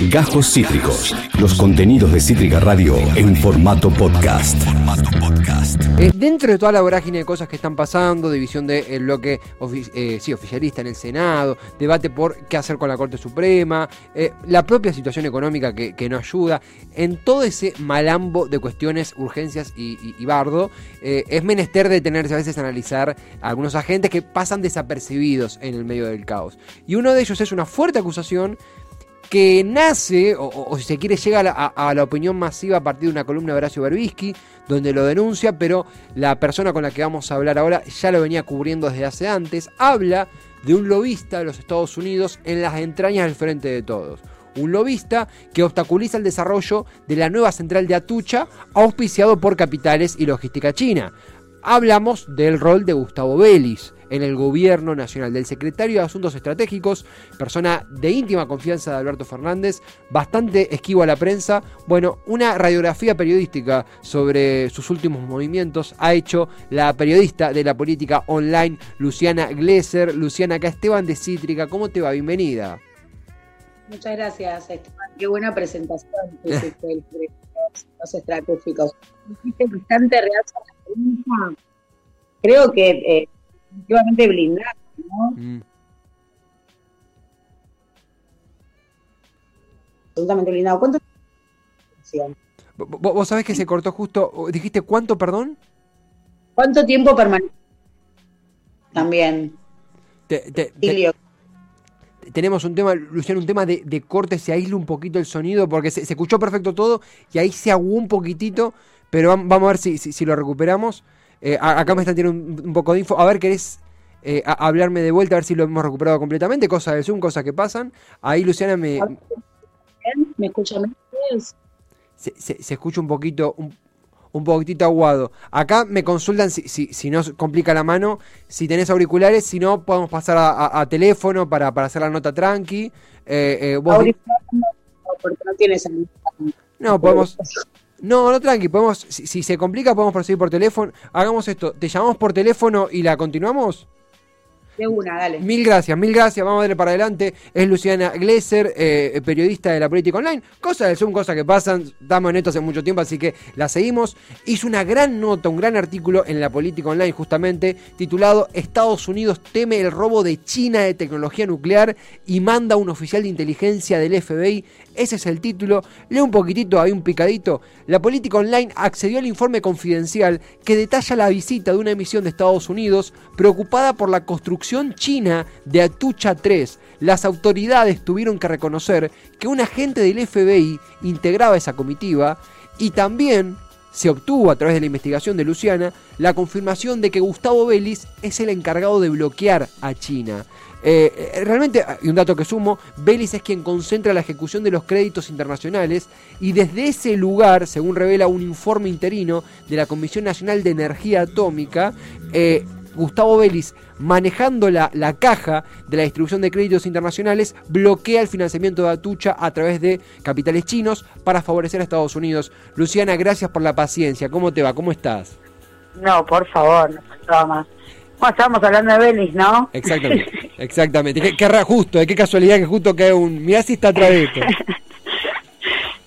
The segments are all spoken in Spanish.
Gajos Cítricos. Los contenidos de Cítrica Radio en formato podcast. Eh, dentro de toda la vorágine de cosas que están pasando, división del bloque eh, sí, oficialista en el Senado, debate por qué hacer con la Corte Suprema, eh, la propia situación económica que, no ayuda, en todo ese malambo de cuestiones, urgencias y, bardo, es menester detenerse a veces a analizar algunos agentes que pasan desapercibidos en el medio del caos. Y uno de ellos es una fuerte acusación que nace, o, si se quiere, llega a la, opinión masiva a partir de una columna de Horacio Berbisky, donde lo denuncia, pero la persona con la que vamos a hablar ahora ya lo venía cubriendo desde hace antes, habla de un lobista de los Estados Unidos en las entrañas del frente de todos. Un lobista que obstaculiza el desarrollo de la nueva central de Atucha, auspiciado por capitales y logística china. Hablamos del rol de Gustavo Vélez, en el gobierno nacional, del secretario de Asuntos Estratégicos, persona de íntima confianza de Alberto Fernández, bastante esquivo a la prensa. Bueno, una radiografía periodística sobre sus últimos movimientos ha hecho la periodista de la política online Luciana Glesser. Luciana, acá Esteban de Cítrica, ¿cómo te va? Bienvenida. Muchas gracias, Esteban. Qué buena presentación los estratégicos. bastante real Creo que eh, definitivamente blindado, ¿no? Mm. Absolutamente blindado. ¿Cuánto ¿Vos sabés que se cortó justo? ¿Dijiste cuánto, perdón? ¿Cuánto tiempo permanece? También. tenemos un tema, Luciano, un tema de, corte, se aísla un poquito el sonido, porque se, escuchó perfecto todo y ahí se aguó un poquitito, pero vamos a ver si lo recuperamos. Eh, acá me están teniendo un, poco de info. A ver, ¿querés eh, hablarme de vuelta a ver si lo hemos recuperado completamente? Cosas del Zoom, cosas que pasan. Ahí Luciana me... ¿Me escucha se, se, escucha un poquito, un, poquitito aguado. Acá me consultan si, si, si no complica la mano, si tenés auriculares, si no podemos pasar a, teléfono para, para, hacer la nota tranqui. Eh, eh vos no, porque no tienes No, podemos... No, no, tranqui, podemos, si, se complica podemos proseguir por teléfono. Hagamos esto, ¿te llamamos por teléfono y la continuamos? De una, dale. Mil gracias, mil gracias, vamos a darle para adelante. Es Luciana Glesser, eh, periodista de la política online. Cosas del Zoom, cosas que pasan, estamos en esto hace mucho tiempo, así que la seguimos. Hizo una gran nota, un gran artículo en la política online, justamente, titulado Estados Unidos teme el robo de China de tecnología nuclear y manda a un oficial de inteligencia del FBI ese es el título. Lee un poquitito, hay un picadito. La política online accedió al informe confidencial que detalla la visita de una emisión de Estados Unidos preocupada por la construcción china de Atucha 3. Las autoridades tuvieron que reconocer que un agente del FBI integraba esa comitiva y también se obtuvo a través de la investigación de Luciana la confirmación de que Gustavo Vélez es el encargado de bloquear a China. Eh, eh, realmente, ah, y un dato que sumo, Vélez es quien concentra la ejecución de los créditos internacionales y desde ese lugar, según revela un informe interino de la Comisión Nacional de Energía Atómica, eh, Gustavo Vélez, manejando la, caja de la distribución de créditos internacionales, bloquea el financiamiento de Atucha a través de capitales chinos para favorecer a Estados Unidos. Luciana, gracias por la paciencia. ¿Cómo te va? ¿Cómo estás? No, por favor, no faltaba más. Bueno, estábamos hablando de Vélez, ¿no? Exactamente, exactamente. Qué, qué justo, qué casualidad que justo que un... Mirá si está atrás de esto.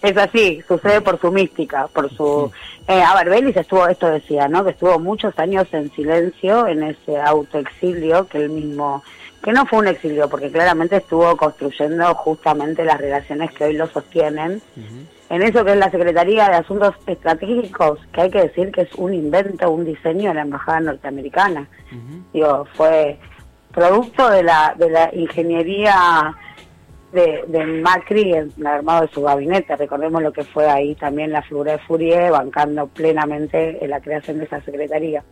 es así, sucede por su mística, por su... Eh, a ver, Vélez estuvo, esto decía, ¿no? Que estuvo muchos años en silencio, en ese autoexilio que él mismo... Que no fue un exilio, porque claramente estuvo construyendo justamente las relaciones que hoy lo sostienen en eso que es la Secretaría de Asuntos Estratégicos, que hay que decir que es un invento, un diseño de la Embajada Norteamericana. Digo, fue producto de la, de la ingeniería de, de Macri, el, armado de su gabinete. Recordemos lo que fue ahí también la figura de Fourier, bancando plenamente en la creación de esa secretaría.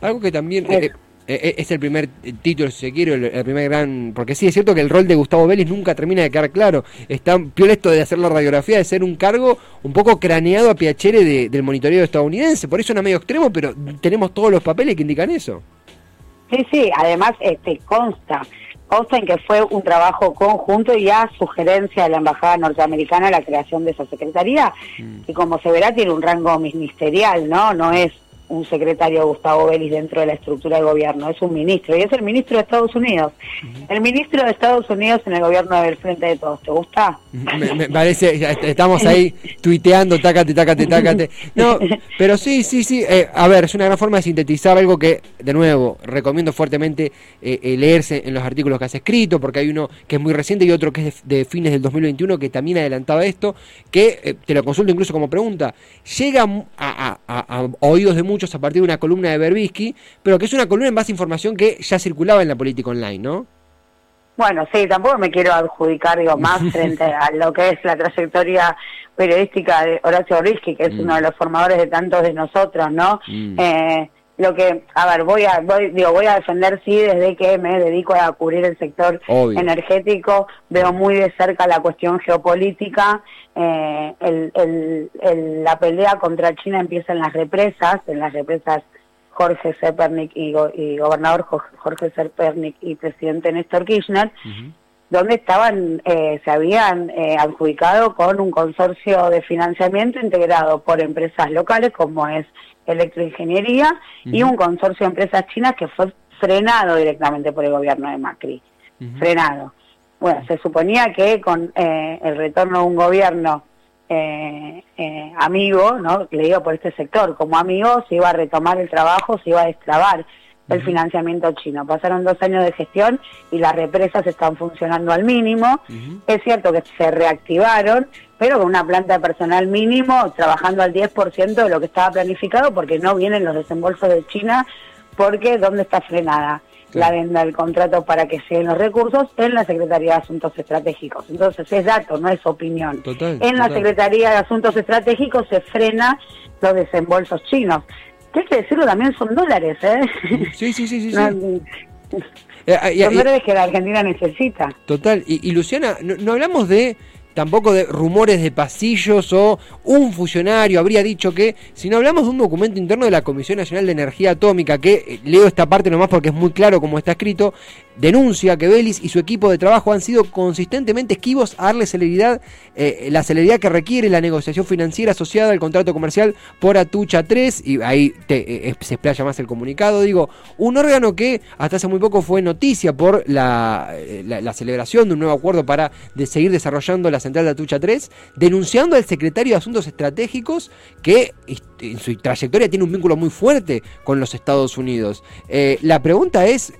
Algo que también... Eh, eh, eh, es el primer título, si se quiere, el, primer gran... Porque sí, es cierto que el rol de Gustavo Vélez nunca termina de quedar claro. Está peor esto de hacer la radiografía, de ser un cargo un poco craneado a Piacere del monitoreo estadounidense. Por eso era medio extremo, pero tenemos todos los papeles que indican eso. Sí, sí, además este consta, consta en que fue un trabajo conjunto y a sugerencia de la Embajada Norteamericana la creación de esa secretaría, mm. y como se verá tiene un rango ministerial, ¿no? No es un secretario Gustavo Vélez dentro de la estructura del gobierno, es un ministro, y es el ministro de Estados Unidos. El ministro de Estados Unidos en el gobierno del Frente de Todos, ¿te gusta? Me, parece, estamos ahí tuiteando, tácate, tácate, tácate. No, pero sí, sí, sí, eh, a ver, es una gran forma de sintetizar algo que, de nuevo, recomiendo fuertemente eh, eh, leerse en los artículos que has escrito, porque hay uno que es muy reciente y otro que es de, fines del 2021 que también adelantaba esto, que te lo consulto incluso como pregunta, llega a, a oídos de muchos a partir de una columna de Berbisky, pero que es una columna en base a información que ya circulaba en la política online, ¿no? Bueno, sí, tampoco me quiero adjudicar, digo, más frente a lo que es la trayectoria periodística de Horacio Berbisky, que es mm. uno de los formadores de tantos de nosotros, ¿no? Mm. Eh, lo que, a ver, voy a, voy, digo, voy a defender, sí, desde que me dedico a cubrir el sector energético, veo muy de cerca la cuestión geopolítica, eh, el, el, la pelea contra China empieza en las represas, en las represas Jorge Zepernik y, gobernador Jorge Zepernik y presidente Néstor Kirchner, donde estaban, eh, se habían eh, adjudicado con un consorcio de financiamiento integrado por empresas locales como es electroingeniería y un consorcio de empresas chinas que fue frenado directamente por el gobierno de Macri. Frenado. Bueno, se suponía que con eh, el retorno de un gobierno eh, eh, amigo, ¿no? le digo por este sector, como amigo se iba a retomar el trabajo, se iba a destrabar el financiamiento chino. Pasaron dos años de gestión y las represas están funcionando al mínimo. Es cierto que se reactivaron, pero con una planta de personal mínimo, trabajando al 10% de lo que estaba planificado, porque no vienen los desembolsos de China, porque ¿dónde está frenada? la venda del contrato para que lleguen los recursos en la Secretaría de Asuntos Estratégicos. Entonces es dato, no es opinión. en la Secretaría de Asuntos Estratégicos se frena los desembolsos chinos. Que hay que decirlo también son dólares, ¿eh? Sí, sí, sí, sí. Eh, ah, son dólares que la Argentina necesita. Total. Y, Luciana, no hablamos de tampoco de rumores de pasillos o un funcionario habría dicho que, si no hablamos de un documento interno de la Comisión Nacional de Energía Atómica, que eh, leo esta parte nomás porque es muy claro como está escrito, denuncia que Belis y su equipo de trabajo han sido consistentemente esquivos a darle celeridad, eh, la celeridad que requiere la negociación financiera asociada al contrato comercial por Atucha 3, y ahí te, eh, se explaya más el comunicado, digo, un órgano que hasta hace muy poco fue noticia por la, la, celebración de un nuevo acuerdo para de seguir desarrollando la central de Atucha 3, denunciando al secretario de Asuntos Estratégicos que en su trayectoria tiene un vínculo muy fuerte con los Estados Unidos. Eh, la pregunta es,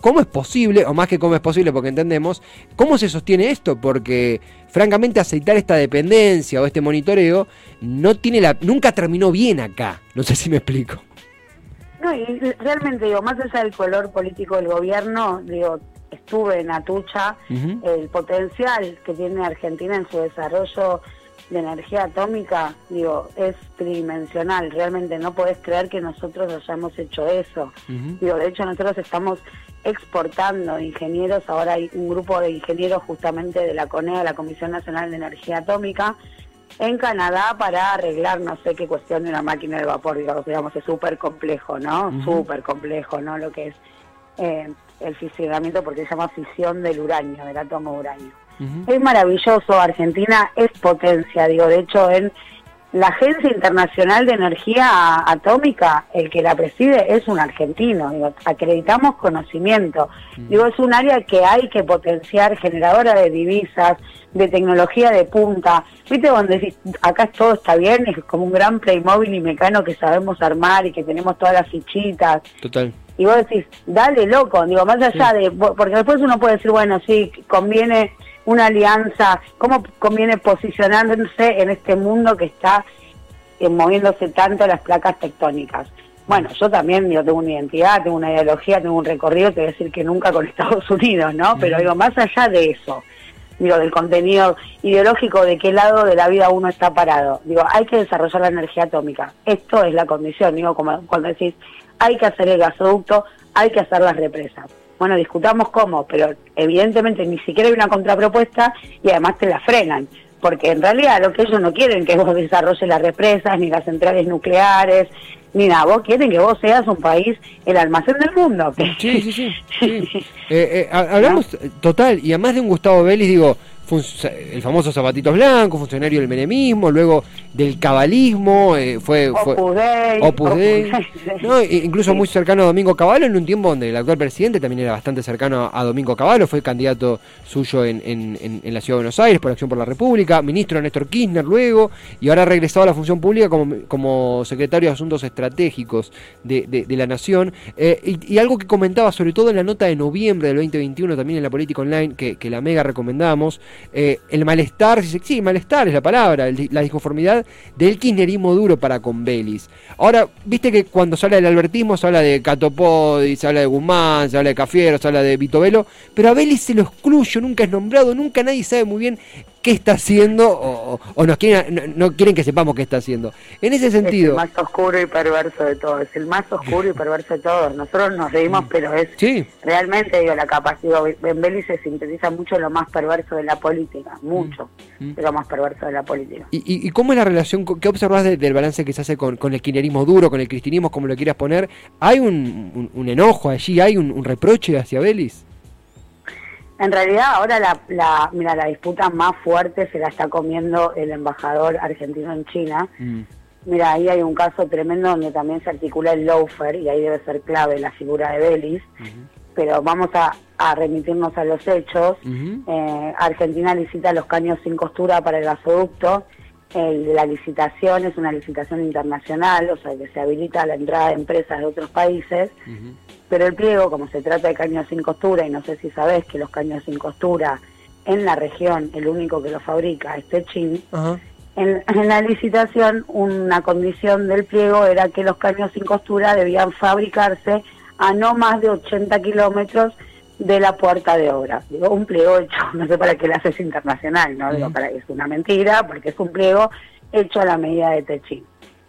¿cómo es posible? O más que cómo es posible, porque entendemos, ¿cómo se sostiene esto? Porque francamente aceitar esta dependencia o este monitoreo no tiene la, nunca terminó bien acá. No sé si me explico. No, y realmente digo, más allá del color político del gobierno, digo, estuve en Atucha, el potencial que tiene Argentina en su desarrollo de energía atómica, digo, es tridimensional. Realmente no podés creer que nosotros hayamos hecho eso. Digo, de hecho nosotros estamos exportando ingenieros, ahora hay un grupo de ingenieros justamente de la CONEA, la Comisión Nacional de Energía Atómica, en Canadá para arreglar no sé qué cuestión de una máquina de vapor, digamos, es súper complejo, ¿no? Súper complejo, ¿no? Lo que es eh, el fisionamiento, porque se llama fisión del uranio, del átomo uranio. Es maravilloso, Argentina es potencia, digo, de hecho en la Agencia Internacional de Energía Atómica, el que la preside es un argentino, digo, acreditamos conocimiento. Mm. Digo, es un área que hay que potenciar, generadora de divisas, de tecnología de punta. ¿Viste cuando decís, acá todo está bien, es como un gran Playmobil y mecano que sabemos armar y que tenemos todas las fichitas? Total. Y vos decís, dale loco, digo, más allá de, porque después uno puede decir, bueno, sí, conviene una alianza, cómo conviene posicionarse en este mundo que está eh, moviéndose tanto las placas tectónicas. Bueno, yo también yo tengo una identidad, tengo una ideología, tengo un recorrido, te voy a decir que nunca con Estados Unidos, ¿no? Pero digo, más allá de eso, digo, del contenido ideológico, de qué lado de la vida uno está parado. Digo, hay que desarrollar la energía atómica. Esto es la condición, digo, como cuando decís, hay que hacer el gasoducto, hay que hacer las represas bueno, discutamos cómo, pero evidentemente ni siquiera hay una contrapropuesta y además te la frenan, porque en realidad lo que ellos no quieren que vos desarrolles las represas, ni las centrales nucleares, ni nada, vos quieren que vos seas un país el almacén del mundo. Sí, sí, sí. Eh, eh, hablamos total, y además de un Gustavo Vélez, digo, el famoso Zapatitos Blancos, funcionario del menemismo, luego del cabalismo, eh, fue, fue Opus Dei, ¿no? incluso muy cercano a Domingo Cavallo, en un tiempo donde el actual presidente también era bastante cercano a Domingo Cavallo, fue candidato suyo en, en, en, la Ciudad de Buenos Aires por Acción por la República, ministro de Néstor Kirchner luego, y ahora ha regresado a la función pública como, como secretario de Asuntos Estratégicos de, de, la Nación. Eh, y, algo que comentaba, sobre todo en la nota de noviembre del 2021, también en la política online, que, que la mega recomendamos, eh, el malestar, sí, malestar es la palabra, la disconformidad del kirchnerismo duro para con Belis. Ahora, viste que cuando se habla del albertismo se habla de Catopodi, se habla de Guzmán, se habla de Cafiero, se habla de Vitovelo, pero a Belis se lo excluye, nunca es nombrado, nunca nadie sabe muy bien qué está haciendo o, nos quieren, no, quieren que sepamos qué está haciendo. En ese sentido... Es el más oscuro y perverso de todos, es el más oscuro y perverso de todos. Nosotros nos reímos, pero es realmente, digo, la capacidad, en Beli se sintetiza mucho lo más perverso de la política, mucho mm. de lo más perverso de la política. ¿Y, y, cómo es la relación, qué observas del balance que se hace con, con, el kirchnerismo duro, con el cristianismo, como lo quieras poner? ¿Hay un, un, enojo allí, hay un, reproche hacia Belis? En realidad ahora la, la, mira, la disputa más fuerte se la está comiendo el embajador argentino en China. Mm. Mira, ahí hay un caso tremendo donde también se articula el loafer y ahí debe ser clave la figura de Belis. Pero vamos a, remitirnos a los hechos. Eh, Argentina licita los caños sin costura para el gasoducto. la licitación es una licitación internacional, o sea que se habilita la entrada de empresas de otros países. Pero el pliego, como se trata de caños sin costura, y no sé si sabés que los caños sin costura en la región, el único que lo fabrica es Techin, en, la licitación una condición del pliego era que los caños sin costura debían fabricarse a no más de 80 kilómetros de la puerta de obra. Digo, un pliego hecho, no sé para qué lo haces internacional, ¿no? Digo, para es una mentira, porque es un pliego hecho a la medida de Techin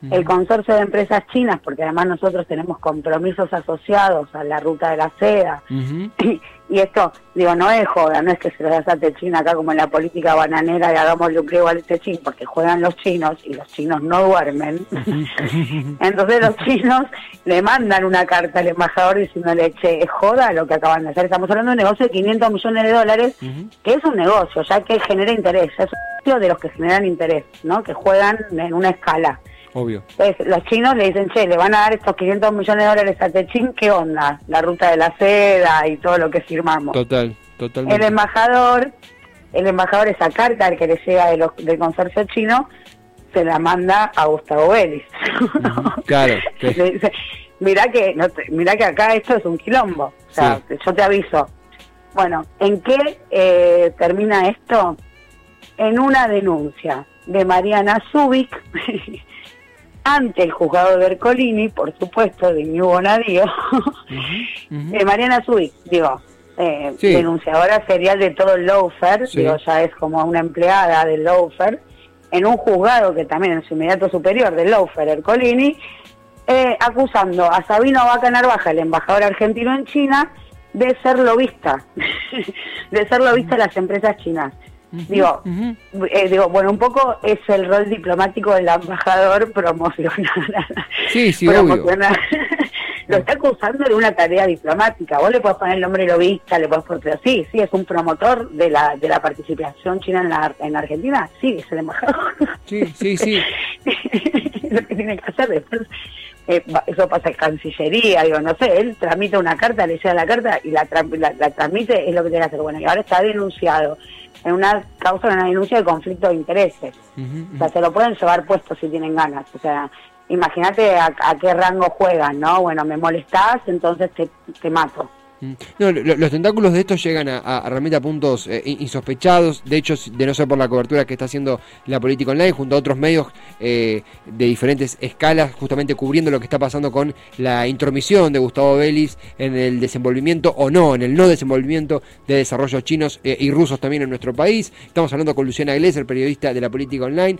el consorcio de empresas chinas, porque además nosotros tenemos compromisos asociados a la ruta de la seda. y, esto, digo, no es joda, no es que se lo a China acá como en la política bananera y hagamos pliego al Techín, porque juegan los chinos y los chinos no duermen. Entonces los chinos le mandan una carta al embajador diciéndole, che, es joda lo que acaban de hacer. Estamos hablando de un negocio de 500 millones de dólares, que es un negocio, ya que genera interés, es un negocio de los que generan interés, ¿no? Que juegan en una escala. Obvio. Entonces, los chinos le dicen, che, le van a dar estos 500 millones de dólares a Techín, ¿qué onda? La ruta de la seda y todo lo que firmamos. Total, totalmente. El embajador, el embajador, esa carta que le llega de los, del consorcio chino, se la manda a Gustavo Vélez. claro. le dice, mira que, no mira que acá esto es un quilombo. O sea, yo te aviso. Bueno, ¿en qué eh, termina esto? En una denuncia de Mariana Zubik ante el juzgado de Bercolini, por supuesto, de New Bonadío, de Mariana Zubik, digo, eh, denunciadora serial de todo el Loafer, digo, ya es como una empleada del Loafer, en un juzgado que también es su inmediato superior del Loafer, Ercolini, eh, acusando a Sabino Vaca Narvaja, el embajador argentino en China, de ser lobista, de ser lobista de las empresas chinas digo, eh, digo, bueno, un poco es el rol diplomático del embajador promocionar. Sí, sí, Lo está acusando de una tarea diplomática. Vos le podés poner el nombre lobista, le podés poner, pero sí, sí, es un promotor de la de la participación china en la en Argentina. Sí, es el embajador. Sí, sí, sí. lo que tiene que hacer después. Eh, eso pasa en Cancillería, digo, no sé, él tramita una carta, le llega la carta y la, la, la transmite, es lo que tiene que hacer. Bueno, y ahora está denunciado en una causa de una denuncia de conflicto de intereses. O sea, se lo pueden llevar puesto si tienen ganas. O sea, imagínate a, qué rango juegan, ¿no? Bueno, me molestás, entonces te, te mato. Mm. No, los tentáculos de estos llegan a, realmente a puntos eh, insospechados. De hecho, de no ser por la cobertura que está haciendo la política online, junto a otros medios eh, de diferentes escalas, justamente cubriendo lo que está pasando con la intromisión de Gustavo Vélez en el desenvolvimiento o no, en el no desenvolvimiento de desarrollos chinos eh, y rusos también en nuestro país. Estamos hablando con Luciana el periodista de la política online.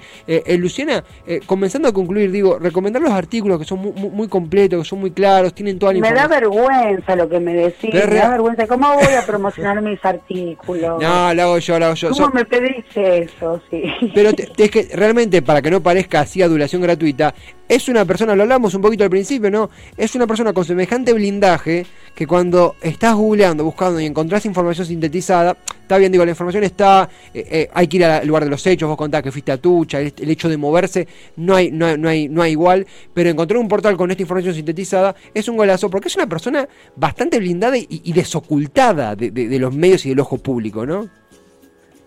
Luciana, comenzando a concluir, digo, recomendar los artículos que son muy, completos, que son muy claros, tienen toda la información. Me da vergüenza lo que me decís me da vergüenza. ¿Cómo voy a promocionar mis artículos? No, lo hago yo, lo hago yo. ¿Cómo me pedís eso? Sí. Pero es que realmente, para que no parezca así adulación gratuita, es una persona, lo hablamos un poquito al principio, ¿no? Es una persona con semejante blindaje que cuando estás googleando, buscando y encontrás información sintetizada, está bien, digo, la información está, eh, eh, hay que ir al lugar de los hechos, vos contás que fuiste a Tucha, el, hecho de moverse, no hay, no, no, hay, no hay igual, pero encontrar un portal con esta información sintetizada es un golazo, porque es una persona bastante blindada y, desocultada de, los medios y del ojo público, ¿no?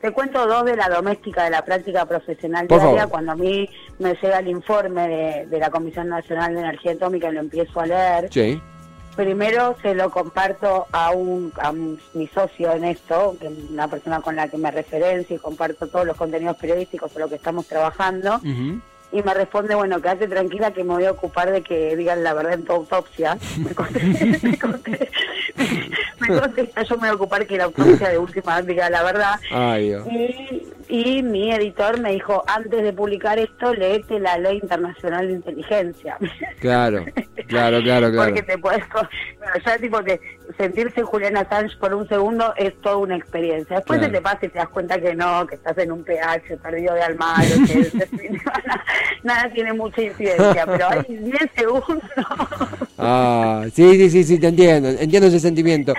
Te cuento dos de la doméstica de la práctica profesional diaria. Cuando a mí me llega el informe de, de, la Comisión Nacional de Energía Atómica y lo empiezo a leer, sí primero se lo comparto a un a mi socio en esto, que es una persona con la que me referencio y comparto todos los contenidos periodísticos por lo que estamos trabajando. Y me responde, bueno, quédate tranquila que me voy a ocupar de que digan la verdad en tu autopsia. Me contesta, yo me voy a ocupar que la autopsia de última diga la verdad. y, y mi editor me dijo, antes de publicar esto, léete la Ley Internacional de Inteligencia. Claro. Claro, claro, claro. Porque te puedes. Bueno, ya tipo que sentirse Juliana Assange por un segundo es toda una experiencia. Después se te pasa y te das cuenta que no, que estás en un pH perdido de alma, que nada, tiene mucha incidencia, pero hay 10 segundos. Ah, sí, sí, sí, sí, te entiendo, entiendo ese sentimiento.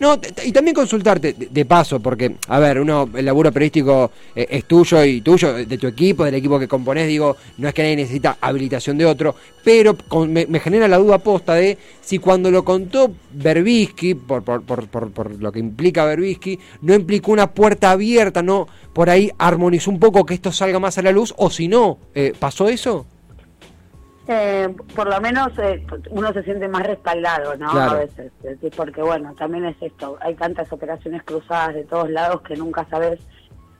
no, y también consultarte, de, paso, porque, a ver, uno, el laburo periodístico eh, es tuyo y tuyo, de tu equipo, del equipo que componés, digo, no es que nadie necesita habilitación de otro, pero me, me genera la duda posta de si cuando lo contó Berbisky, por, por, por, por, lo que implica Berbisky, no implicó una puerta abierta, no por ahí armonizó un poco que esto salga más a la luz, o si no, eh, ¿pasó eso? Eh, por lo menos eh, uno se siente más respaldado, ¿no? A veces, porque bueno, también es esto, hay tantas operaciones cruzadas de todos lados que nunca sabes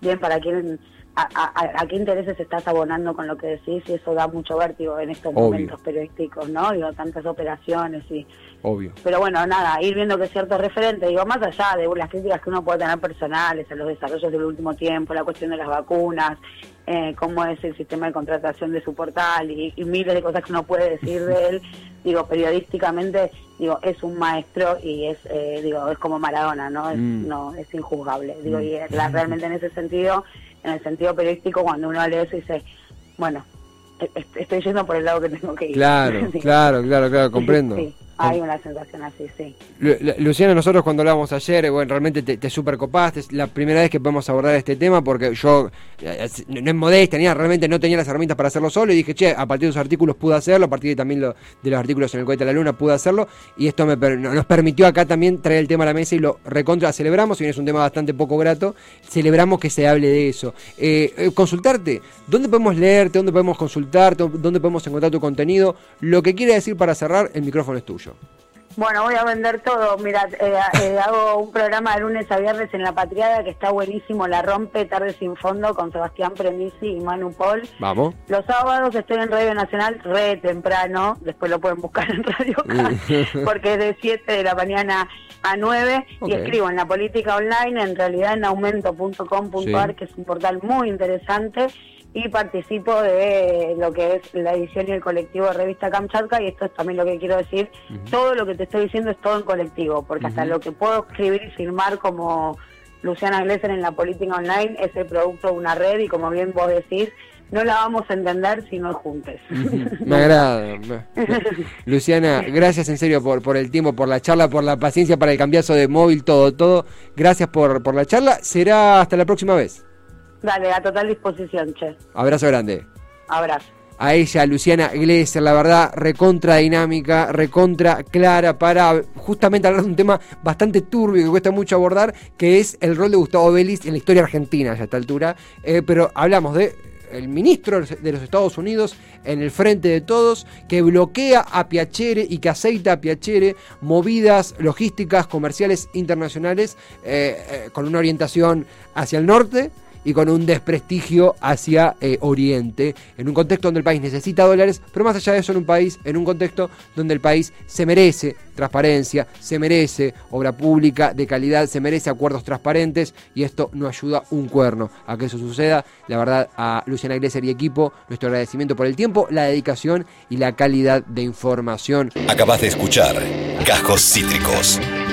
bien para quién a, qué intereses estás abonando con lo que decís y eso da mucho vértigo en estos momentos periodísticos, ¿no? Digo, tantas operaciones y... Obvio. Pero bueno, nada, ir viendo que ciertos referentes, digo, más allá de las críticas que uno puede tener personales a los desarrollos del último tiempo, la cuestión de las vacunas, eh, cómo es el sistema de contratación de su portal y, miles de cosas que uno puede decir de él, digo, periodísticamente, digo, es un maestro y es, eh, digo, es como Maradona, ¿no? Es, mm. no, es injuzgable, digo, mm. y realmente en ese sentido en el sentido periodístico, cuando uno lee eso dice, bueno, e-, estoy yendo por el lado que tengo que ir. Claro, claro, claro, claro, comprendo. Hay una sensación así, sí. Luciana, nosotros cuando hablábamos ayer, bueno, realmente te, te super copaste, es la primera vez que podemos abordar este tema porque yo, eh, no es modesta, ni realmente no tenía las herramientas para hacerlo solo y dije, che, a partir de los artículos pude hacerlo, a partir de, también lo, de los artículos en el cohete de la luna pude hacerlo y esto me, nos permitió acá también traer el tema a la mesa y lo recontra celebramos, y es un tema bastante poco grato, celebramos que se hable de eso. Eh, eh, consultarte, ¿dónde podemos leerte, dónde podemos consultarte, dónde podemos encontrar tu contenido? Lo que quiere decir para cerrar, el micrófono es tuyo. Bueno, voy a vender todo. Mira, eh, eh, hago un programa de lunes a viernes en La Patriada que está buenísimo, La Rompe, Tarde Sin Fondo, con Sebastián Premisi y Manu Paul. Vamos. Los sábados estoy en Radio Nacional re temprano, después lo pueden buscar en Radio mm. porque es de 7 de la mañana a 9 y escribo en La Política Online, en realidad en aumento.com.ar, que es un portal muy interesante y participo de lo que es la edición y el colectivo de Revista Kamchatka y esto es también lo que quiero decir, todo lo que te estoy diciendo es todo en colectivo, porque hasta lo que puedo escribir y firmar como Luciana Glesser en la política online es el producto de una red y como bien vos decís, no la vamos a entender si no juntes. Me agrada. Luciana, gracias en serio por, por el tiempo, por la charla, por la paciencia para el cambiazo de móvil, todo, todo. Gracias por, por la charla. Será hasta la próxima vez. Dale, a total disposición, che. Abrazo grande. Abrazo. A ella, Luciana Glesser, la verdad, recontra dinámica, recontra clara para justamente hablar de un tema bastante turbio que cuesta mucho abordar, que es el rol de Gustavo Vélez en la historia argentina a esta altura. Eh, pero hablamos de el ministro de los Estados Unidos en el frente de todos, que bloquea a Piacere y que aceita a Piacere movidas logísticas comerciales internacionales eh, eh, con una orientación hacia el norte y con un desprestigio hacia eh, Oriente, en un contexto donde el país necesita dólares, pero más allá de eso en un país, en un contexto donde el país se merece transparencia, se merece obra pública de calidad, se merece acuerdos transparentes y esto no ayuda un cuerno a que eso suceda. La verdad a Luciana Iglesias y equipo, nuestro agradecimiento por el tiempo, la dedicación y la calidad de información. Acabas de escuchar Cajos Cítricos.